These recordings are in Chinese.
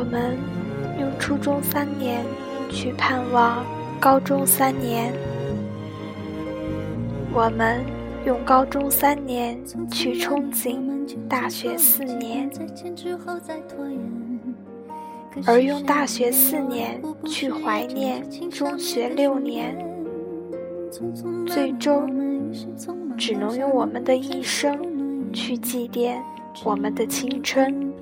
我们用初中三年去盼望高中三年，我们用高中三年去憧憬大学四年，而用大学四年去怀念中学六年，最终只能用我们的一生去祭奠我们的青春。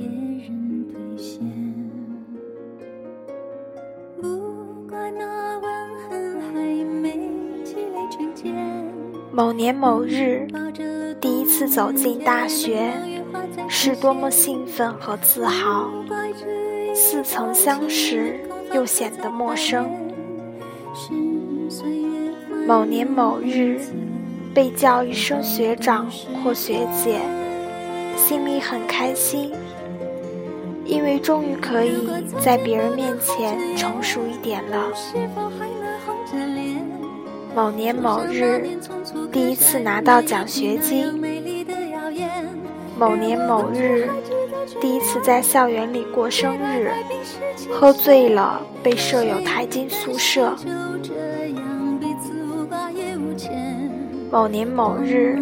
某年某日，第一次走进大学，是多么兴奋和自豪！似曾相识，又显得陌生。某年某日，被叫一声学长或学姐，心里很开心，因为终于可以在别人面前成熟一点了。某年某日，第一次拿到奖学金。某年某日，第一次在校园里过生日，喝醉了被舍友抬进宿舍。某年某日，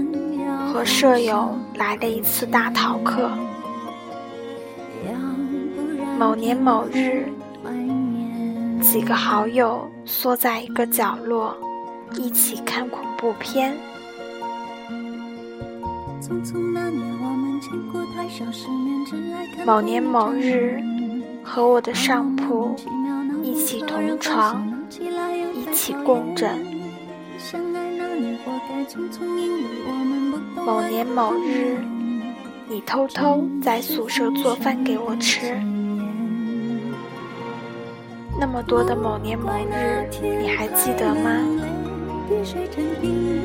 和舍友来了一次大逃课。某年某日，几个好友缩在一个角落。一起看恐怖片。某年某日，和我的上铺一起同床，一起共枕。某年某日，你偷偷在宿舍做饭给我吃。那么多的某年某日，你还记得吗？碧水成冰，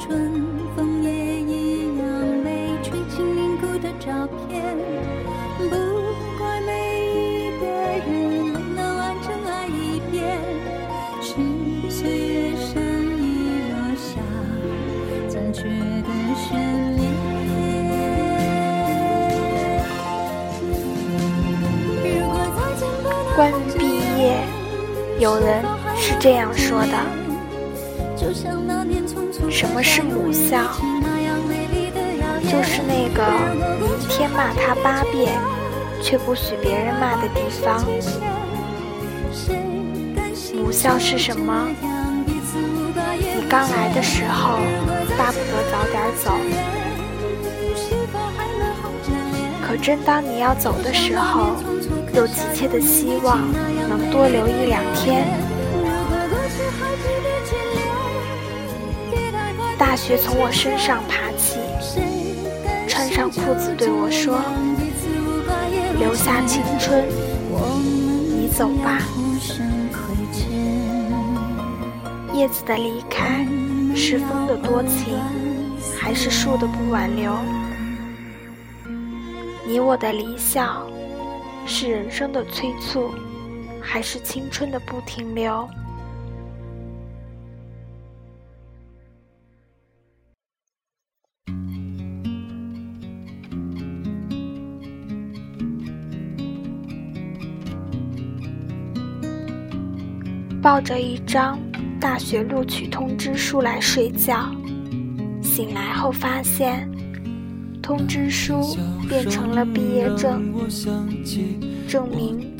春风也一样没，吹进凝固的照片。不怪每一个人能完整爱一遍，是岁月善意落下残缺的悬念。关于毕业，有人是这样说的。什么是母校？就是那个你一天骂他八遍，却不许别人骂的地方。母校是什么？你刚来的时候，巴不得早点走。可真当你要走的时候，又急切的希望能多留一两天。大学从我身上爬起，穿上裤子对我说：“留下青春，你走吧。”叶子的离开，是风的多情，还是树的不挽留？你我的离校，是人生的催促，还是青春的不停留？抱着一张大学录取通知书来睡觉，醒来后发现，通知书变成了毕业证，证明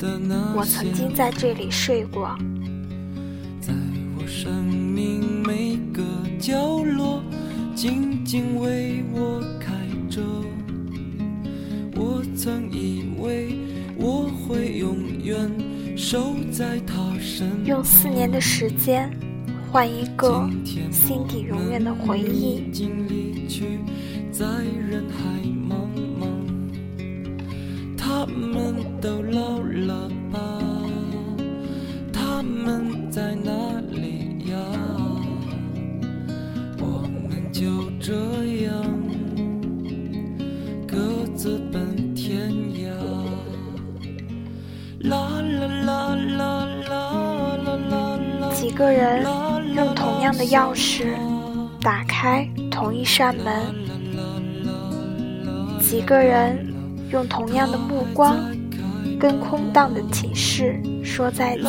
我曾经在这里睡过。在我生命每个角落，静静为我开着。我曾以为我会永远。用四年的时间换一个心底永远的回忆。他们都老了吧？他们在哪里呀？我们就这样个人用同样的钥匙打开同一扇门，几个人用同样的目光跟空荡的寝室说再见。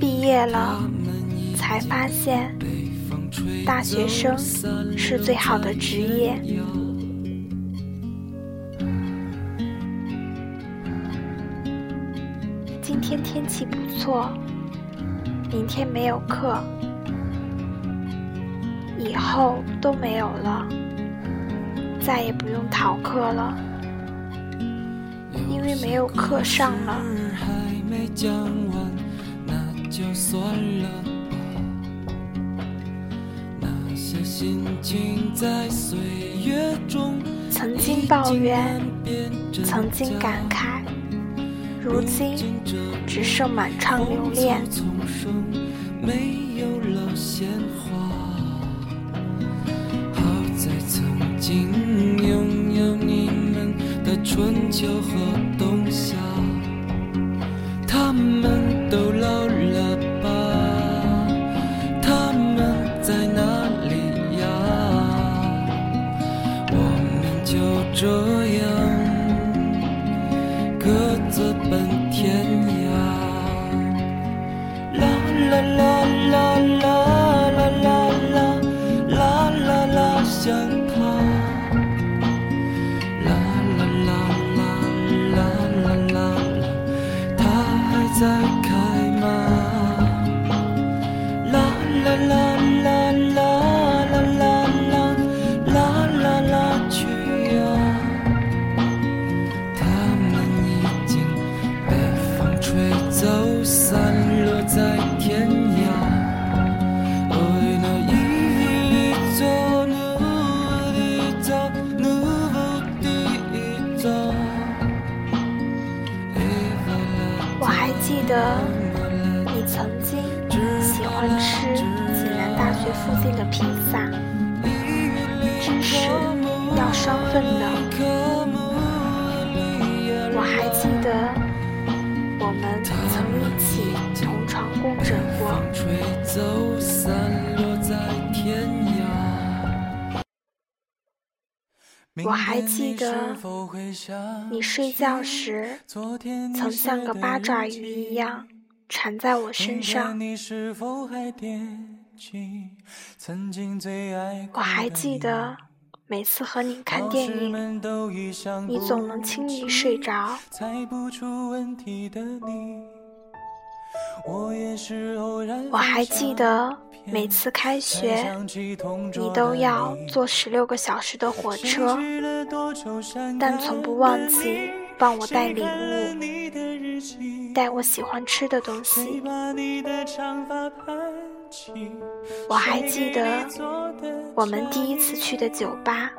毕业了，才发现大学生是最好的职业。天天气不错，明天没有课。以后都没有了，再也不用逃课了，因为没有课上了。曾经抱怨，曾经感慨，如今只剩满唱留恋。拥有你们的春秋和冬夏，他们都老得你曾经喜欢吃济南大学附近的披萨，芝士要双份的。我还记得我们曾一起同床共枕过。我还记得你睡觉时曾像个八爪鱼一样缠在我身上。我还记得每次和你看电影，你总能轻易睡着。我还记得每次开学，你都要坐十六个小时的火车，但从不忘记帮我带礼物，带我喜欢吃的东西。我还记得我们第一次去的酒吧，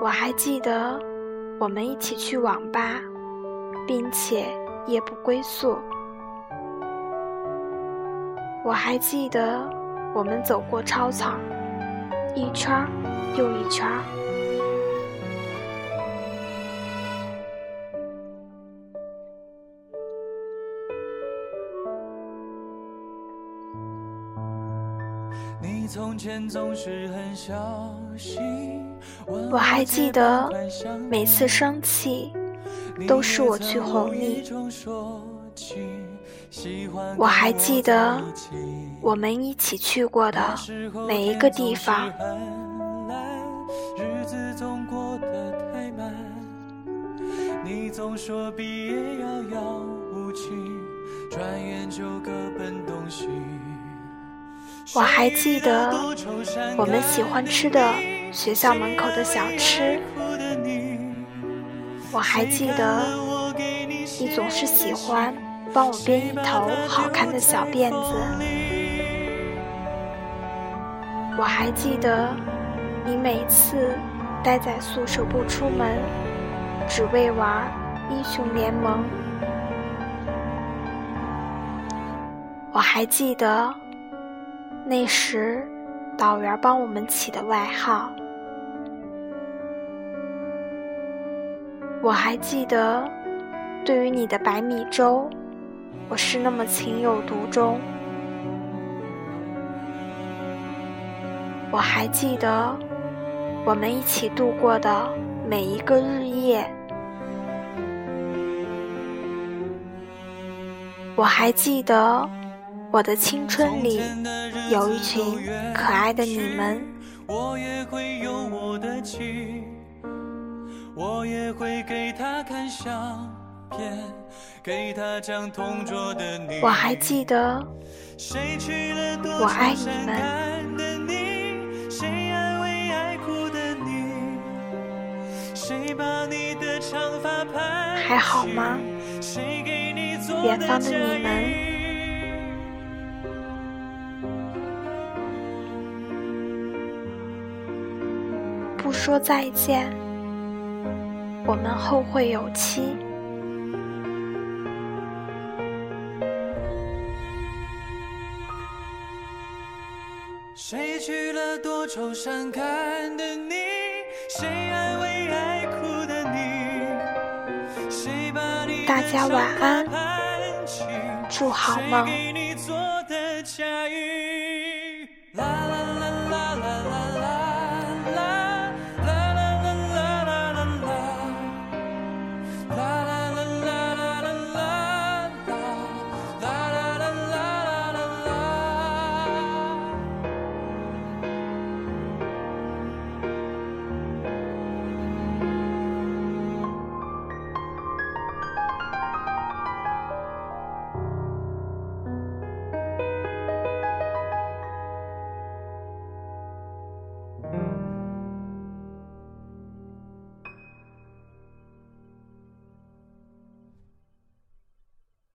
我还记得我们一起去网吧，并且。夜不归宿。我还记得，我们走过操场，一圈又一圈。我还记得，每次生气。都是我去哄你。我还记得我们一起去过的每一个地方。我还记得我们喜欢吃的学校门口的小吃。我还记得，你总是喜欢帮我编一头好看的小辫子。我还记得，你每次待在宿舍不出门，只为玩英雄联盟。我还记得，那时导员帮我们起的外号。我还记得，对于你的白米粥，我是那么情有独钟。我还记得我们一起度过的每一个日夜。我还记得我的青春里有一群可爱的你们。我也会有我的情，我也会给他看相，我还记得，我爱你们。谁安慰爱哭的你？谁把你的长发盘还好吗？谁给你做远方的你们，不说再见，我们后会有期。多愁善感的你？谁安慰爱哭的你？谁把你大家晚安，祝好梦。